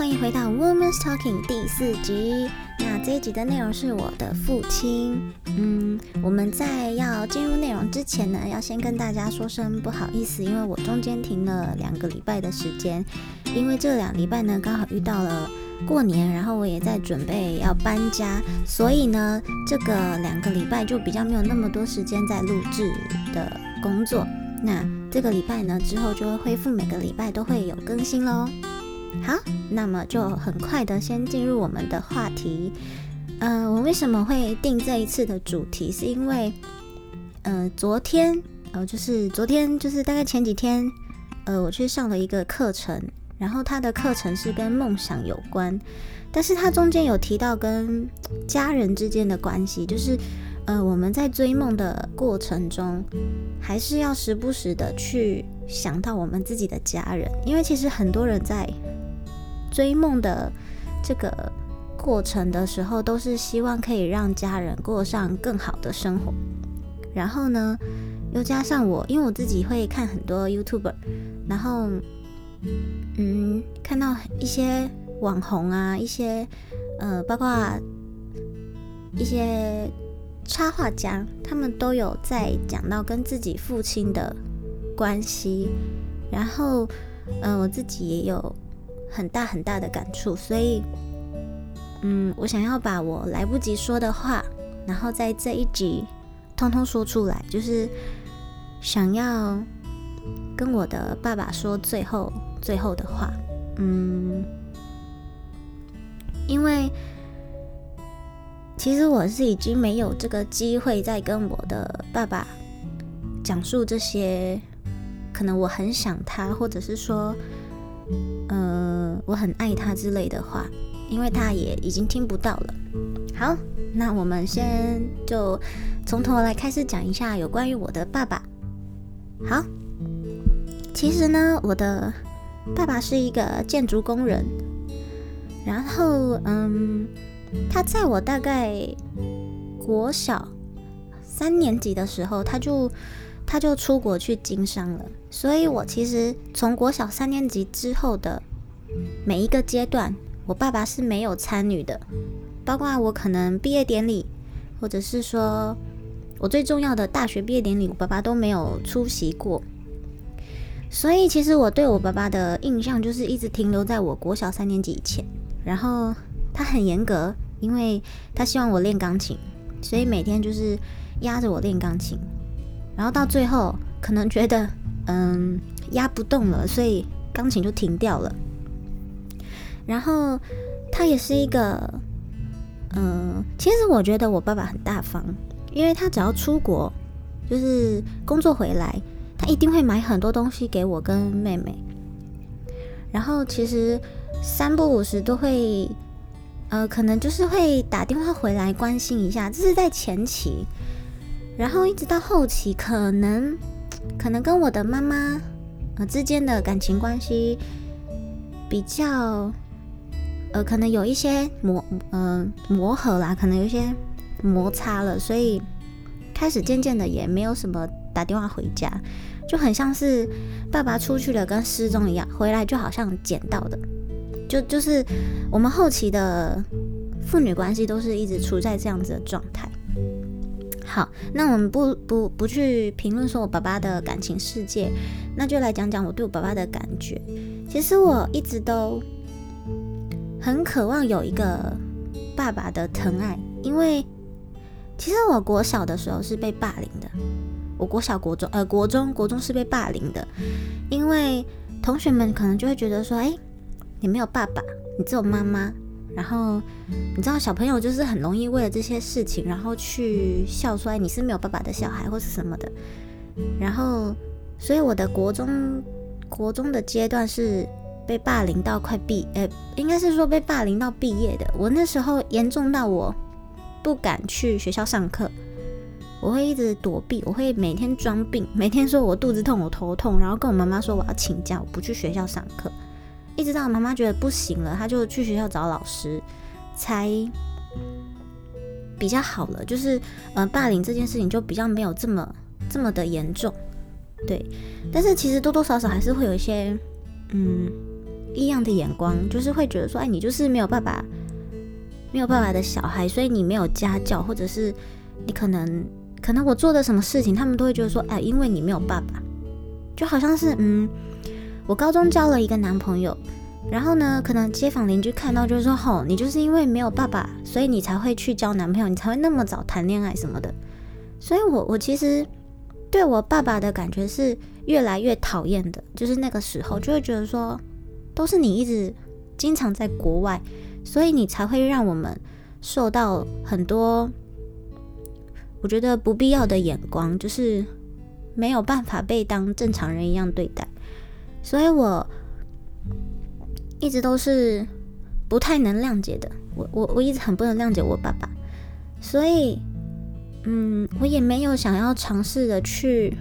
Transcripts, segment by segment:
欢迎回到《Woman's Talking》第四集。那这一集的内容是我的父亲。嗯，我们在要进入内容之前呢，要先跟大家说声不好意思，因为我中间停了两个礼拜的时间，因为这两礼拜呢刚好遇到了过年，然后我也在准备要搬家，所以呢这个两个礼拜就比较没有那么多时间在录制的工作。那这个礼拜呢之后就会恢复，每个礼拜都会有更新喽。好，那么就很快的先进入我们的话题。呃，我为什么会定这一次的主题？是因为，呃，昨天，呃，就是昨天，就是大概前几天，呃，我去上了一个课程，然后他的课程是跟梦想有关，但是他中间有提到跟家人之间的关系，就是，呃，我们在追梦的过程中，还是要时不时的去想到我们自己的家人，因为其实很多人在。追梦的这个过程的时候，都是希望可以让家人过上更好的生活。然后呢，又加上我，因为我自己会看很多 YouTuber，然后嗯，看到一些网红啊，一些呃，包括一些插画家，他们都有在讲到跟自己父亲的关系。然后，嗯，我自己也有。很大很大的感触，所以，嗯，我想要把我来不及说的话，然后在这一集通通说出来，就是想要跟我的爸爸说最后最后的话，嗯，因为其实我是已经没有这个机会再跟我的爸爸讲述这些，可能我很想他，或者是说。呃，我很爱他之类的话，因为他也已经听不到了。好，那我们先就从头来开始讲一下有关于我的爸爸。好，其实呢，我的爸爸是一个建筑工人，然后嗯，他在我大概国小三年级的时候，他就。他就出国去经商了，所以我其实从国小三年级之后的每一个阶段，我爸爸是没有参与的，包括我可能毕业典礼，或者是说我最重要的大学毕业典礼，我爸爸都没有出席过。所以其实我对我爸爸的印象就是一直停留在我国小三年级以前，然后他很严格，因为他希望我练钢琴，所以每天就是压着我练钢琴。然后到最后，可能觉得嗯压不动了，所以钢琴就停掉了。然后他也是一个，嗯，其实我觉得我爸爸很大方，因为他只要出国，就是工作回来，他一定会买很多东西给我跟妹妹。然后其实三不五时都会，呃，可能就是会打电话回来关心一下，这是在前期。然后一直到后期，可能可能跟我的妈妈呃之间的感情关系比较呃，可能有一些磨呃磨合啦，可能有一些摩擦了，所以开始渐渐的也没有什么打电话回家，就很像是爸爸出去了跟失踪一样，回来就好像捡到的，就就是我们后期的父女关系都是一直处在这样子的状态。好，那我们不不不去评论说我爸爸的感情世界，那就来讲讲我对我爸爸的感觉。其实我一直都很渴望有一个爸爸的疼爱，因为其实我国小的时候是被霸凌的。我国小、国中，呃，国中、国中是被霸凌的，因为同学们可能就会觉得说，哎，你没有爸爸，你只有妈妈。然后你知道小朋友就是很容易为了这些事情，然后去笑说你是没有爸爸的小孩或是什么的。然后，所以我的国中国中的阶段是被霸凌到快毕，呃，应该是说被霸凌到毕业的。我那时候严重到我不敢去学校上课，我会一直躲避，我会每天装病，每天说我肚子痛，我头痛，然后跟我妈妈说我要请假，我不去学校上课。一直到妈妈觉得不行了，她就去学校找老师，才比较好了。就是，呃，霸凌这件事情就比较没有这么这么的严重，对。但是其实多多少少还是会有一些，嗯，异样的眼光，就是会觉得说，哎，你就是没有爸爸，没有爸爸的小孩，所以你没有家教，或者是你可能可能我做的什么事情，他们都会觉得说，哎，因为你没有爸爸，就好像是，嗯，我高中交了一个男朋友。然后呢，可能街坊邻居看到就是说，吼，你就是因为没有爸爸，所以你才会去交男朋友，你才会那么早谈恋爱什么的。所以，我我其实对我爸爸的感觉是越来越讨厌的，就是那个时候就会觉得说，都是你一直经常在国外，所以你才会让我们受到很多我觉得不必要的眼光，就是没有办法被当正常人一样对待。所以我。一直都是不太能谅解的，我我我一直很不能谅解我爸爸，所以，嗯，我也没有想要尝试的去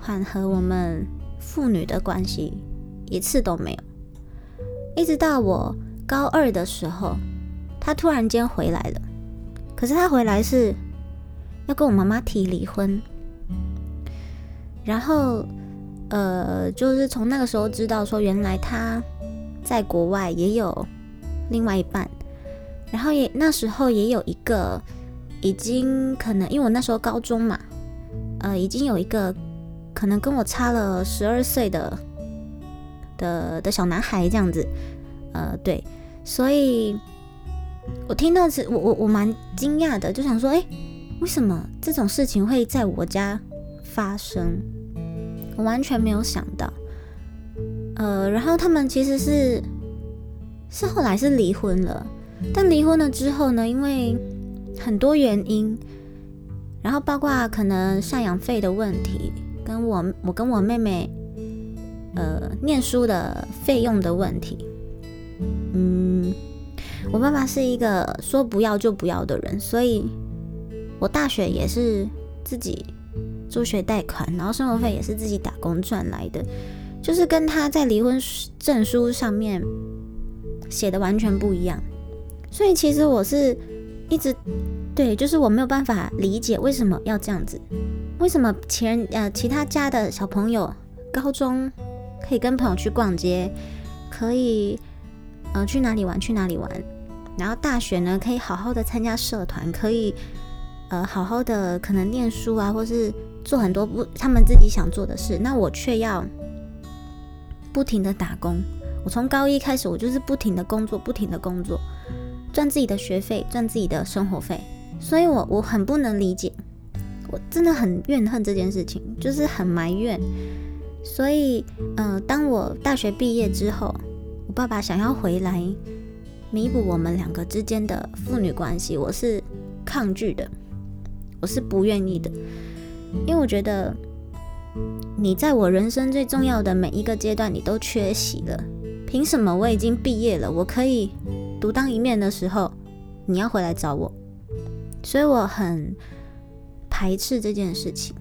缓和我们父女的关系，一次都没有。一直到我高二的时候，他突然间回来了，可是他回来是要跟我妈妈提离婚，然后，呃，就是从那个时候知道说，原来他。在国外也有另外一半，然后也那时候也有一个已经可能，因为我那时候高中嘛，呃，已经有一个可能跟我差了十二岁的的的小男孩这样子，呃，对，所以我听到是我我我蛮惊讶的，就想说，哎，为什么这种事情会在我家发生？我完全没有想到。呃，然后他们其实是是后来是离婚了，但离婚了之后呢，因为很多原因，然后包括可能赡养费的问题，跟我我跟我妹妹呃念书的费用的问题，嗯，我爸爸是一个说不要就不要的人，所以我大学也是自己助学贷款，然后生活费也是自己打工赚来的。就是跟他在离婚证书上面写的完全不一样，所以其实我是一直对，就是我没有办法理解为什么要这样子，为什么前呃其他家的小朋友高中可以跟朋友去逛街，可以呃去哪里玩去哪里玩，然后大学呢可以好好的参加社团，可以呃好好的可能念书啊，或是做很多不他们自己想做的事，那我却要。不停的打工，我从高一开始，我就是不停的工作，不停的工作，赚自己的学费，赚自己的生活费。所以，我我很不能理解，我真的很怨恨这件事情，就是很埋怨。所以，呃，当我大学毕业之后，我爸爸想要回来弥补我们两个之间的父女关系，我是抗拒的，我是不愿意的，因为我觉得。你在我人生最重要的每一个阶段，你都缺席了。凭什么我已经毕业了，我可以独当一面的时候，你要回来找我？所以我很排斥这件事情。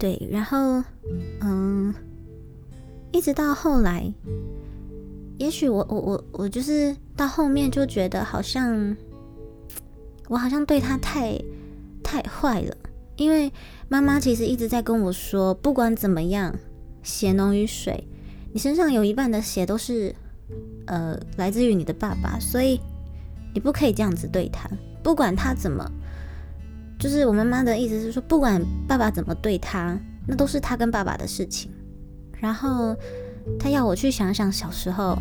对，然后，嗯，一直到后来，也许我我我我就是到后面就觉得好像我好像对他太太坏了。因为妈妈其实一直在跟我说，不管怎么样，血浓于水，你身上有一半的血都是，呃，来自于你的爸爸，所以你不可以这样子对他。不管他怎么，就是我妈妈的意思是说，不管爸爸怎么对他，那都是他跟爸爸的事情。然后他要我去想想小时候，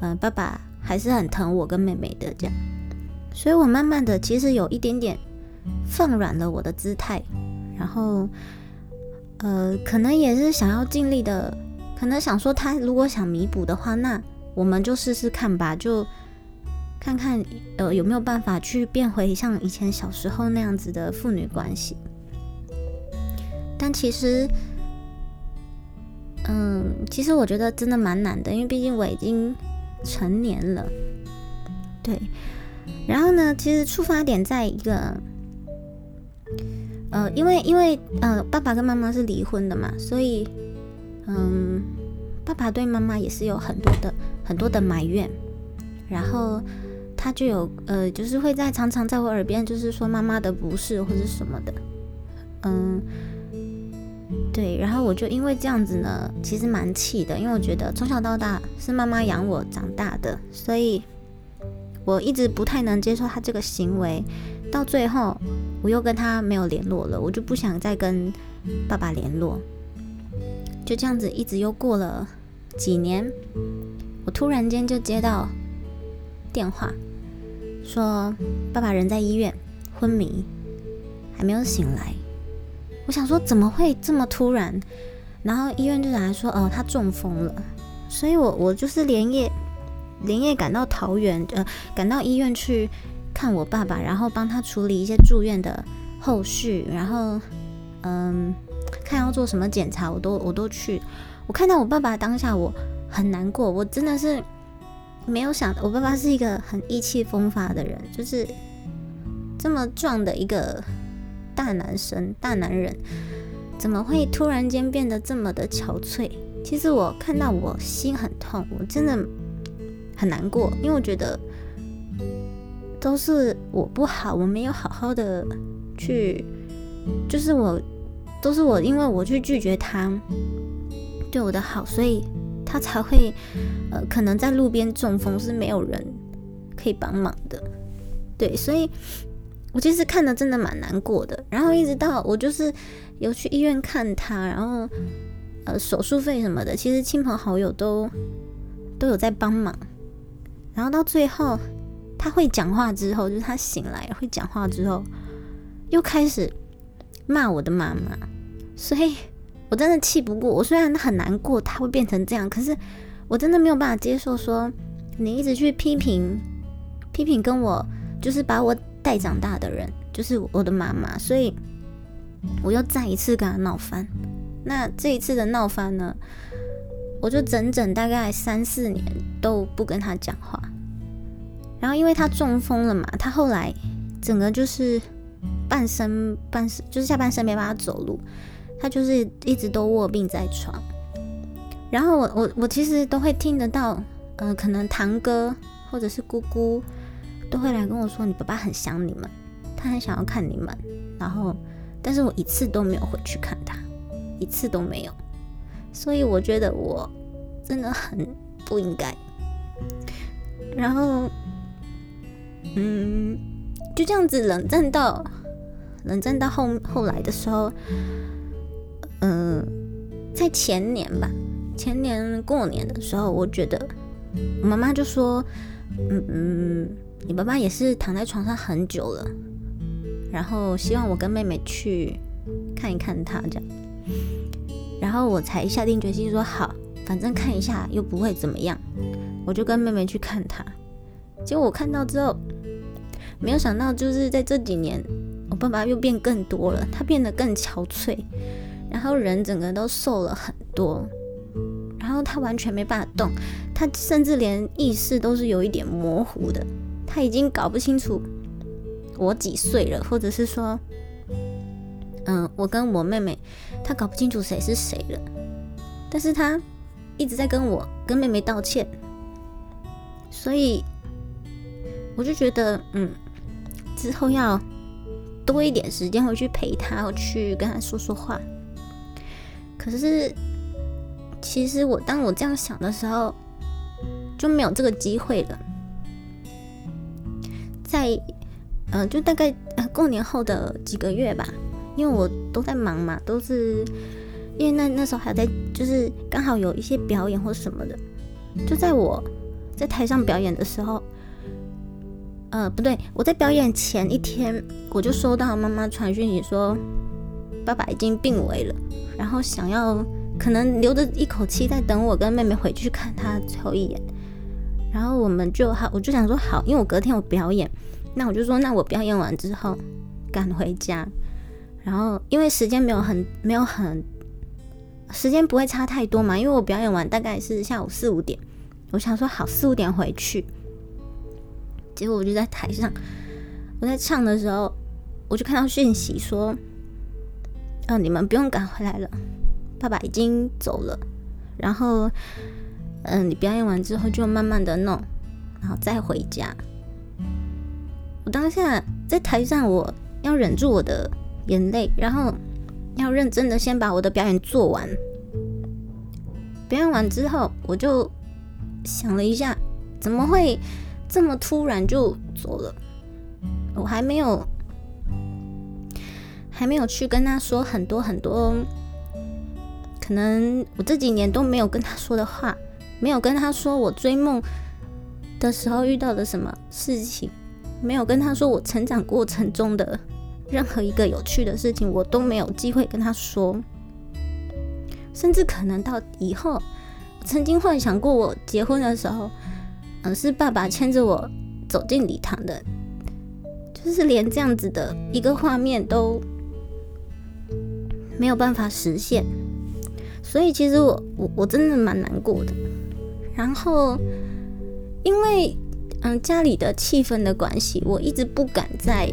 嗯，爸爸还是很疼我跟妹妹的这样，所以我慢慢的其实有一点点。放软了我的姿态，然后，呃，可能也是想要尽力的，可能想说他如果想弥补的话，那我们就试试看吧，就看看呃有没有办法去变回像以前小时候那样子的父女关系。但其实，嗯，其实我觉得真的蛮难的，因为毕竟我已经成年了，对。然后呢，其实出发点在一个。呃，因为因为呃，爸爸跟妈妈是离婚的嘛，所以嗯，爸爸对妈妈也是有很多的很多的埋怨，然后他就有呃，就是会在常常在我耳边就是说妈妈的不是或者什么的，嗯，对。然后我就因为这样子呢，其实蛮气的，因为我觉得从小到大是妈妈养我长大的，所以我一直不太能接受他这个行为。到最后，我又跟他没有联络了，我就不想再跟爸爸联络。就这样子，一直又过了几年，我突然间就接到电话，说爸爸人在医院昏迷，还没有醒来。我想说怎么会这么突然？然后医院就来说哦，他中风了。所以我我就是连夜连夜赶到桃园，呃，赶到医院去看我爸爸，然后帮他处理一些住院的后续，然后嗯，看要做什么检查，我都我都去。我看到我爸爸当下，我很难过，我真的是没有想，我爸爸是一个很意气风发的人，就是这么壮的一个。大男生、大男人怎么会突然间变得这么的憔悴？其实我看到我心很痛，我真的很难过，因为我觉得都是我不好，我没有好好的去，就是我都是我，因为我去拒绝他对我的好，所以他才会呃，可能在路边中风是没有人可以帮忙的，对，所以。我其实看的真的蛮难过的，然后一直到我就是有去医院看他，然后呃手术费什么的，其实亲朋好友都都有在帮忙，然后到最后他会讲话之后，就是他醒来会讲话之后，又开始骂我的妈妈，所以我真的气不过。我虽然很难过他会变成这样，可是我真的没有办法接受说你一直去批评批评跟我，就是把我。带长大的人就是我的妈妈，所以我又再一次跟他闹翻。那这一次的闹翻呢，我就整整大概三四年都不跟他讲话。然后因为他中风了嘛，他后来整个就是半身半身就是下半身没办法走路，他就是一直都卧病在床。然后我我我其实都会听得到，呃，可能堂哥或者是姑姑。都会来跟我说，你爸爸很想你们，他很想要看你们。然后，但是我一次都没有回去看他，一次都没有。所以我觉得我真的很不应该。然后，嗯，就这样子冷战到冷战到后后来的时候，嗯，在前年吧，前年过年的时候，我觉得我妈妈就说，嗯嗯。你爸爸也是躺在床上很久了，然后希望我跟妹妹去看一看他这样，然后我才下定决心说好，反正看一下又不会怎么样，我就跟妹妹去看他。结果我看到之后，没有想到就是在这几年，我爸爸又变更多了，他变得更憔悴，然后人整个都瘦了很多，然后他完全没办法动，他甚至连意识都是有一点模糊的。他已经搞不清楚我几岁了，或者是说，嗯，我跟我妹妹，他搞不清楚谁是谁了。但是他一直在跟我跟妹妹道歉，所以我就觉得，嗯，之后要多一点时间回去陪他，去跟他说说话。可是，其实我当我这样想的时候，就没有这个机会了。在，嗯，就大概过年后的几个月吧，因为我都在忙嘛，都是因为那那时候还在，就是刚好有一些表演或什么的。就在我在台上表演的时候，呃，不对，我在表演前一天，我就收到妈妈传讯息说，爸爸已经病危了，然后想要可能留着一口气，在等我跟妹妹回去看他最后一眼。然后我们就好，我就想说好，因为我隔天有表演，那我就说那我表演完之后赶回家，然后因为时间没有很没有很时间不会差太多嘛，因为我表演完大概是下午四五点，我想说好四五点回去，结果我就在台上，我在唱的时候，我就看到讯息说，哦你们不用赶回来了，爸爸已经走了，然后。嗯，你表演完之后就慢慢的弄，然后再回家。我当下在台上，我要忍住我的眼泪，然后要认真的先把我的表演做完。表演完之后，我就想了一下，怎么会这么突然就走了？我还没有还没有去跟他说很多很多，可能我这几年都没有跟他说的话，没有跟他说我追梦的时候遇到的什么事情，没有跟他说我成长过程中的任何一个有趣的事情，我都没有机会跟他说。甚至可能到以后，曾经幻想过我结婚的时候，嗯，是爸爸牵着我走进礼堂的，就是连这样子的一个画面都没有办法实现。所以其实我我我真的蛮难过的。然后因为嗯家里的气氛的关系，我一直不敢在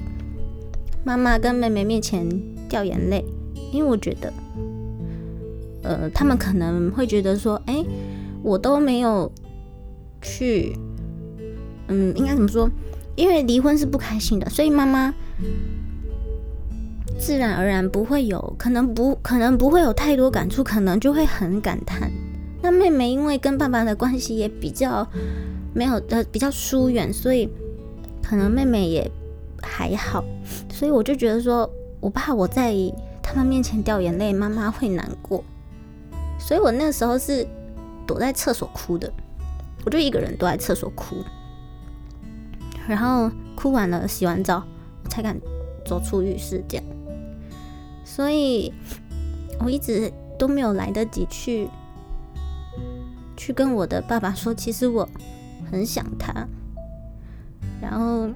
妈妈跟妹妹面前掉眼泪，因为我觉得。呃，他们可能会觉得说，哎，我都没有去，嗯，应该怎么说？因为离婚是不开心的，所以妈妈自然而然不会有，可能不可能不会有太多感触，可能就会很感叹。那妹妹因为跟爸爸的关系也比较没有的比较疏远，所以可能妹妹也还好，所以我就觉得说，我怕我在他们面前掉眼泪，妈妈会难过。所以我那时候是躲在厕所哭的，我就一个人躲在厕所哭，然后哭完了洗完澡，我才敢走出浴室这样。所以我一直都没有来得及去去跟我的爸爸说，其实我很想他，然后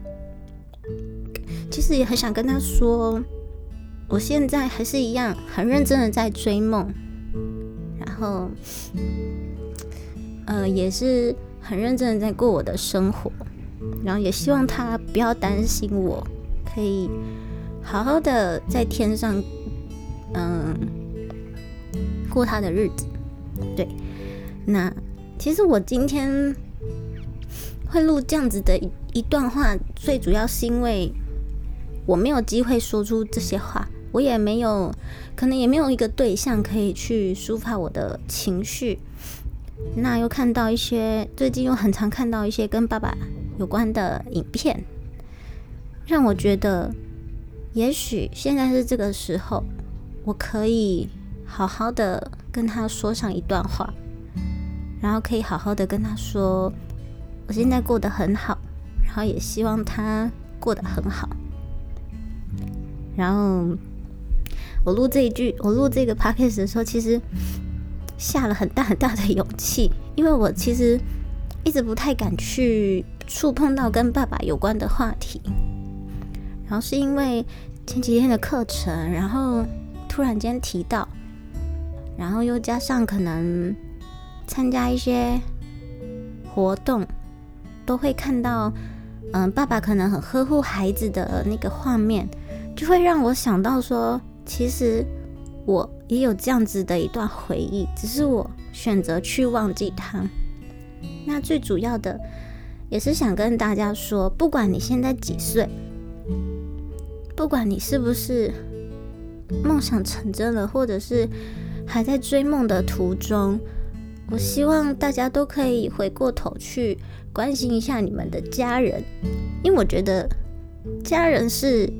其实也很想跟他说，我现在还是一样很认真的在追梦。然后，呃，也是很认真的在过我的生活，然后也希望他不要担心我，可以好好的在天上，嗯，过他的日子。对，那其实我今天会录这样子的一一段话，最主要是因为我没有机会说出这些话。我也没有，可能也没有一个对象可以去抒发我的情绪。那又看到一些，最近又很常看到一些跟爸爸有关的影片，让我觉得，也许现在是这个时候，我可以好好的跟他说上一段话，然后可以好好的跟他说，我现在过得很好，然后也希望他过得很好，然后。我录这一句，我录这个 podcast 的时候，其实下了很大很大的勇气，因为我其实一直不太敢去触碰到跟爸爸有关的话题。然后是因为前几天的课程，然后突然间提到，然后又加上可能参加一些活动，都会看到，嗯，爸爸可能很呵护孩子的那个画面，就会让我想到说。其实我也有这样子的一段回忆，只是我选择去忘记它。那最主要的也是想跟大家说，不管你现在几岁，不管你是不是梦想成真了，或者是还在追梦的途中，我希望大家都可以回过头去关心一下你们的家人，因为我觉得家人是。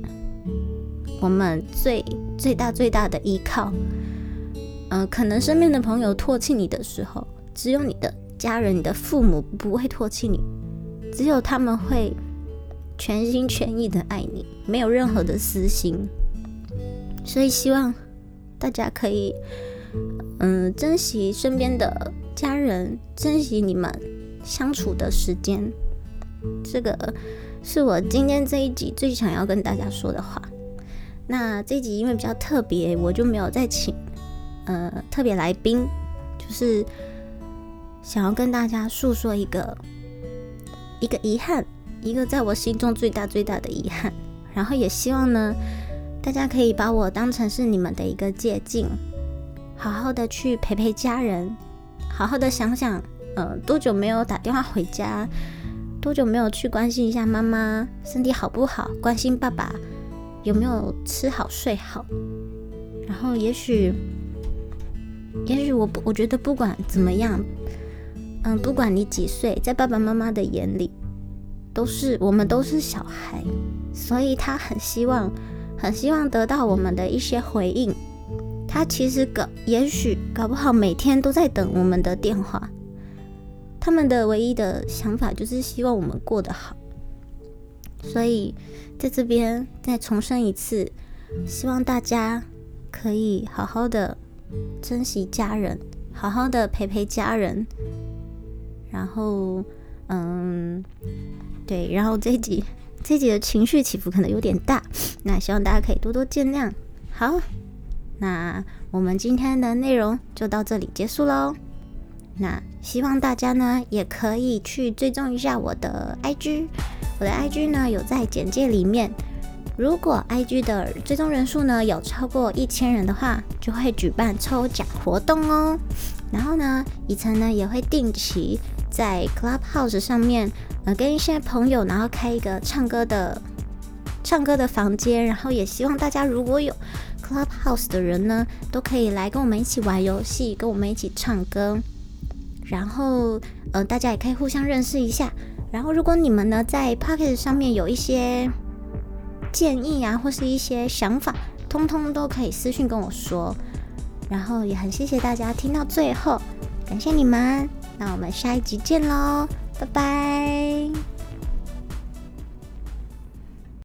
我们最最大最大的依靠，嗯，可能身边的朋友唾弃你的时候，只有你的家人、你的父母不会唾弃你，只有他们会全心全意的爱你，没有任何的私心。所以希望大家可以，嗯，珍惜身边的家人，珍惜你们相处的时间。这个是我今天这一集最想要跟大家说的话。那这一集因为比较特别，我就没有再请呃特别来宾，就是想要跟大家诉说一个一个遗憾，一个在我心中最大最大的遗憾。然后也希望呢，大家可以把我当成是你们的一个借鉴，好好的去陪陪家人，好好的想想，呃，多久没有打电话回家，多久没有去关心一下妈妈身体好不好，关心爸爸。有没有吃好睡好？然后也许，也许我不，我觉得不管怎么样，嗯，不管你几岁，在爸爸妈妈的眼里，都是我们都是小孩，所以他很希望，很希望得到我们的一些回应。他其实搞，也许搞不好每天都在等我们的电话。他们的唯一的想法就是希望我们过得好。所以在这边再重申一次，希望大家可以好好的珍惜家人，好好的陪陪家人。然后，嗯，对，然后这一集这一集的情绪起伏可能有点大，那希望大家可以多多见谅。好。那我们今天的内容就到这里结束喽。那希望大家呢也可以去追踪一下我的 IG，我的 IG 呢有在简介里面。如果 IG 的追踪人数呢有超过一千人的话，就会举办抽奖活动哦。然后呢，以晨呢也会定期在 Clubhouse 上面呃跟一些朋友，然后开一个唱歌的唱歌的房间。然后也希望大家如果有 Clubhouse 的人呢，都可以来跟我们一起玩游戏，跟我们一起唱歌。然后，呃，大家也可以互相认识一下。然后，如果你们呢在 Pocket 上面有一些建议啊，或是一些想法，通通都可以私信跟我说。然后，也很谢谢大家听到最后，感谢你们。那我们下一集见喽，拜拜。